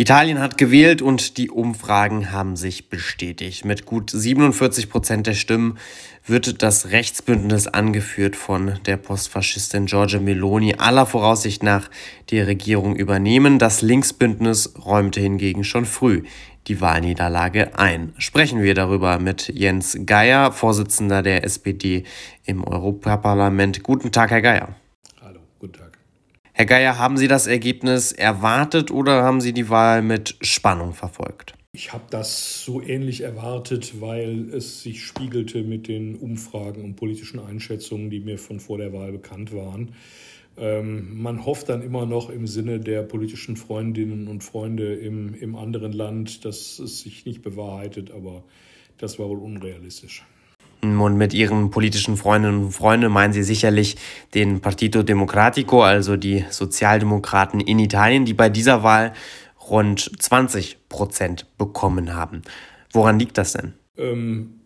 Italien hat gewählt und die Umfragen haben sich bestätigt. Mit gut 47 Prozent der Stimmen wird das Rechtsbündnis angeführt von der Postfaschistin Giorgia Meloni aller Voraussicht nach die Regierung übernehmen. Das Linksbündnis räumte hingegen schon früh die Wahlniederlage ein. Sprechen wir darüber mit Jens Geier, Vorsitzender der SPD im Europaparlament. Guten Tag, Herr Geier. Herr Geier, haben Sie das Ergebnis erwartet oder haben Sie die Wahl mit Spannung verfolgt? Ich habe das so ähnlich erwartet, weil es sich spiegelte mit den Umfragen und politischen Einschätzungen, die mir von vor der Wahl bekannt waren. Ähm, man hofft dann immer noch im Sinne der politischen Freundinnen und Freunde im, im anderen Land, dass es sich nicht bewahrheitet, aber das war wohl unrealistisch. Und mit ihren politischen Freundinnen und Freunden meinen sie sicherlich den Partito Democratico, also die Sozialdemokraten in Italien, die bei dieser Wahl rund 20 Prozent bekommen haben. Woran liegt das denn? Ähm,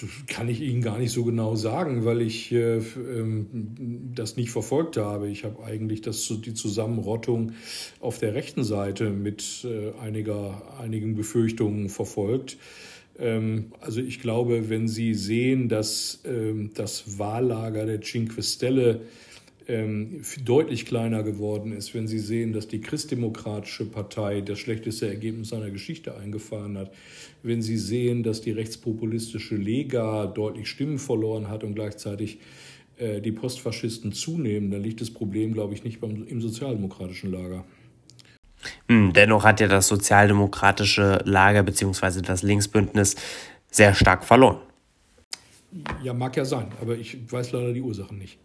das kann ich Ihnen gar nicht so genau sagen, weil ich äh, ähm, das nicht verfolgt habe. Ich habe eigentlich das, die Zusammenrottung auf der rechten Seite mit äh, einiger, einigen Befürchtungen verfolgt. Ähm, also ich glaube, wenn Sie sehen, dass ähm, das Wahllager der Cinque Stelle ähm, deutlich kleiner geworden ist, wenn Sie sehen, dass die Christdemokratische Partei das schlechteste Ergebnis seiner Geschichte eingefahren hat, wenn Sie sehen, dass die rechtspopulistische Lega deutlich Stimmen verloren hat und gleichzeitig äh, die Postfaschisten zunehmen, dann liegt das Problem, glaube ich, nicht beim, im sozialdemokratischen Lager. Hm, dennoch hat ja das sozialdemokratische Lager bzw. das Linksbündnis sehr stark verloren. Ja, mag ja sein, aber ich weiß leider die Ursachen nicht.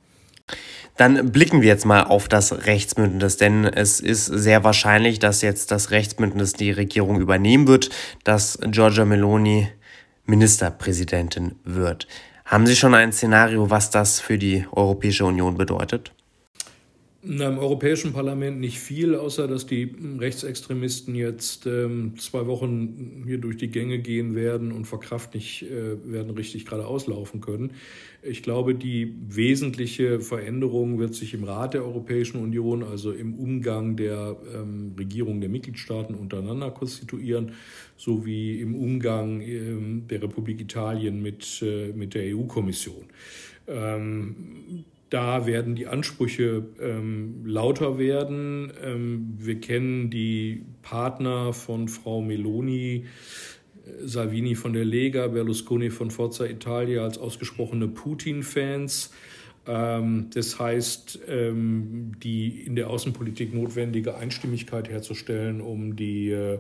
Dann blicken wir jetzt mal auf das Rechtsbündnis, denn es ist sehr wahrscheinlich, dass jetzt das Rechtsbündnis die Regierung übernehmen wird, dass Giorgia Meloni Ministerpräsidentin wird. Haben Sie schon ein Szenario, was das für die Europäische Union bedeutet? Na, Im Europäischen Parlament nicht viel, außer dass die Rechtsextremisten jetzt ähm, zwei Wochen hier durch die Gänge gehen werden und verkraft nicht äh, werden richtig gerade auslaufen können. Ich glaube, die wesentliche Veränderung wird sich im Rat der Europäischen Union, also im Umgang der ähm, Regierungen der Mitgliedstaaten untereinander konstituieren, sowie im Umgang ähm, der Republik Italien mit, äh, mit der EU-Kommission. Ähm, da werden die Ansprüche ähm, lauter werden. Ähm, wir kennen die Partner von Frau Meloni, äh, Salvini von der Lega, Berlusconi von Forza Italia als ausgesprochene Putin-Fans. Ähm, das heißt, ähm, die in der Außenpolitik notwendige Einstimmigkeit herzustellen, um die äh,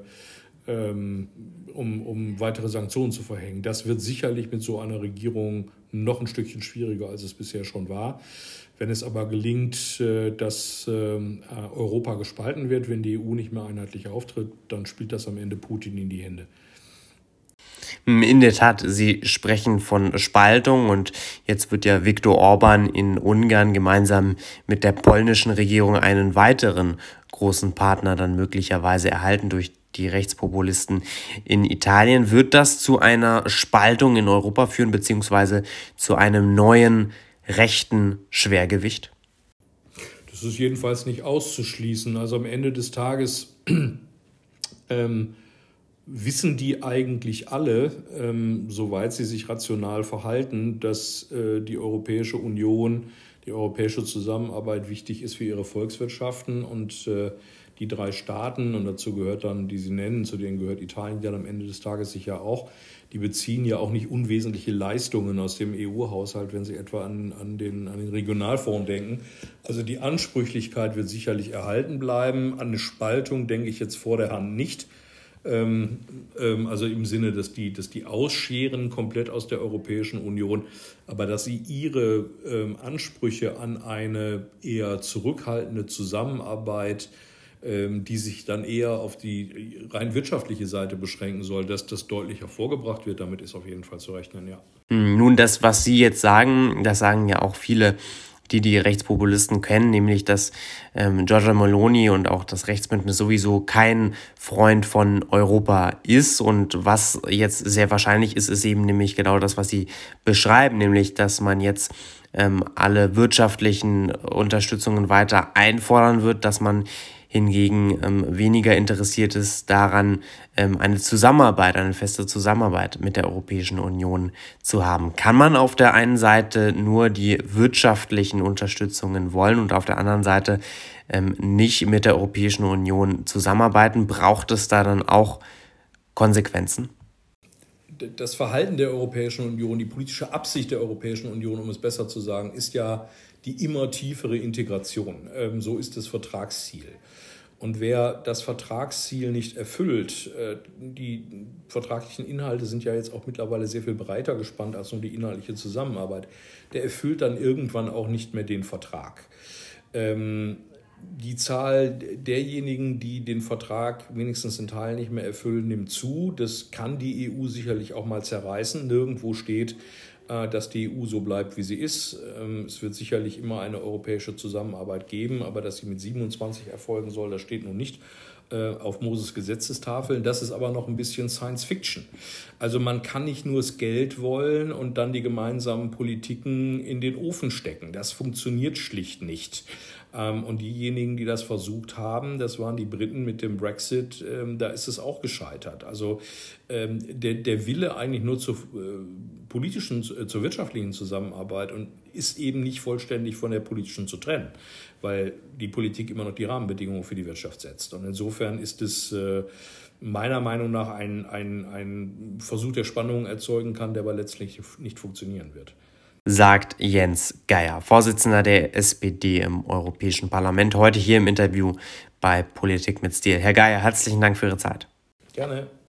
ähm, um, um weitere Sanktionen zu verhängen. Das wird sicherlich mit so einer Regierung noch ein Stückchen schwieriger, als es bisher schon war. Wenn es aber gelingt, äh, dass ähm, Europa gespalten wird, wenn die EU nicht mehr einheitlich auftritt, dann spielt das am Ende Putin in die Hände. In der Tat, Sie sprechen von Spaltung und jetzt wird ja Viktor Orban in Ungarn gemeinsam mit der polnischen Regierung einen weiteren großen Partner dann möglicherweise erhalten durch die Rechtspopulisten in Italien. Wird das zu einer Spaltung in Europa führen, beziehungsweise zu einem neuen rechten Schwergewicht? Das ist jedenfalls nicht auszuschließen. Also am Ende des Tages ähm, wissen die eigentlich alle, ähm, soweit sie sich rational verhalten, dass äh, die Europäische Union, die europäische Zusammenarbeit wichtig ist für ihre Volkswirtschaften und äh, die drei Staaten, und dazu gehört dann, die Sie nennen, zu denen gehört Italien dann am Ende des Tages sicher auch, die beziehen ja auch nicht unwesentliche Leistungen aus dem EU-Haushalt, wenn Sie etwa an, an, den, an den Regionalfonds denken. Also die Ansprüchlichkeit wird sicherlich erhalten bleiben. An eine Spaltung denke ich jetzt vor der Hand nicht. Ähm, ähm, also im Sinne, dass die, dass die ausscheren komplett aus der Europäischen Union, aber dass sie ihre ähm, Ansprüche an eine eher zurückhaltende Zusammenarbeit die sich dann eher auf die rein wirtschaftliche Seite beschränken soll, dass das deutlich hervorgebracht wird. Damit ist auf jeden Fall zu rechnen, ja. Hm, nun, das, was Sie jetzt sagen, das sagen ja auch viele die die Rechtspopulisten kennen, nämlich dass ähm, Giorgia Meloni und auch das Rechtsbündnis sowieso kein Freund von Europa ist. Und was jetzt sehr wahrscheinlich ist, ist eben nämlich genau das, was Sie beschreiben, nämlich dass man jetzt ähm, alle wirtschaftlichen Unterstützungen weiter einfordern wird, dass man hingegen ähm, weniger interessiert ist daran, ähm, eine Zusammenarbeit, eine feste Zusammenarbeit mit der Europäischen Union zu haben. Kann man auf der einen Seite nur die wirtschaftlichen Unterstützungen wollen und auf der anderen Seite ähm, nicht mit der Europäischen Union zusammenarbeiten? Braucht es da dann auch Konsequenzen? das Verhalten der Europäischen Union, die politische Absicht der Europäischen Union, um es besser zu sagen, ist ja die immer tiefere Integration. Ähm, so ist das Vertragsziel. Und wer das Vertragsziel nicht erfüllt, äh, die vertraglichen Inhalte sind ja jetzt auch mittlerweile sehr viel breiter gespannt als nur die inhaltliche Zusammenarbeit, der erfüllt dann irgendwann auch nicht mehr den Vertrag. Ähm, die Zahl derjenigen, die den Vertrag wenigstens in Teilen nicht mehr erfüllen, nimmt zu. Das kann die EU sicherlich auch mal zerreißen. Nirgendwo steht, dass die EU so bleibt, wie sie ist. Ähm, es wird sicherlich immer eine europäische Zusammenarbeit geben, aber dass sie mit 27 erfolgen soll, das steht nun nicht äh, auf Moses Gesetzestafeln. Das ist aber noch ein bisschen Science Fiction. Also man kann nicht nur das Geld wollen und dann die gemeinsamen Politiken in den Ofen stecken. Das funktioniert schlicht nicht. Ähm, und diejenigen, die das versucht haben, das waren die Briten mit dem Brexit, ähm, da ist es auch gescheitert. Also ähm, der, der Wille eigentlich nur zur äh, politischen, äh, zur wirtschaftlichen Zusammenarbeit und ist eben nicht vollständig von der politischen zu trennen weil die Politik immer noch die Rahmenbedingungen für die Wirtschaft setzt. Und insofern ist es äh, meiner Meinung nach ein, ein, ein Versuch, der Spannungen erzeugen kann, der aber letztlich nicht funktionieren wird. Sagt Jens Geier, Vorsitzender der SPD im Europäischen Parlament, heute hier im Interview bei Politik mit Stil. Herr Geier, herzlichen Dank für Ihre Zeit. Gerne.